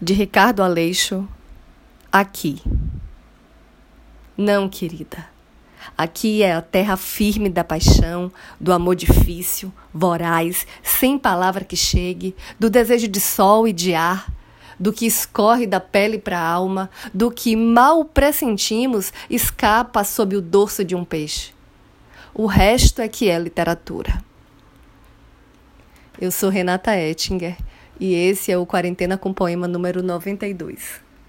de Ricardo Aleixo, aqui. Não, querida. Aqui é a terra firme da paixão, do amor difícil, voraz, sem palavra que chegue, do desejo de sol e de ar, do que escorre da pele para a alma, do que mal pressentimos escapa sob o dorso de um peixe. O resto é que é literatura. Eu sou Renata Ettinger e esse é o Quarentena com Poema número 92.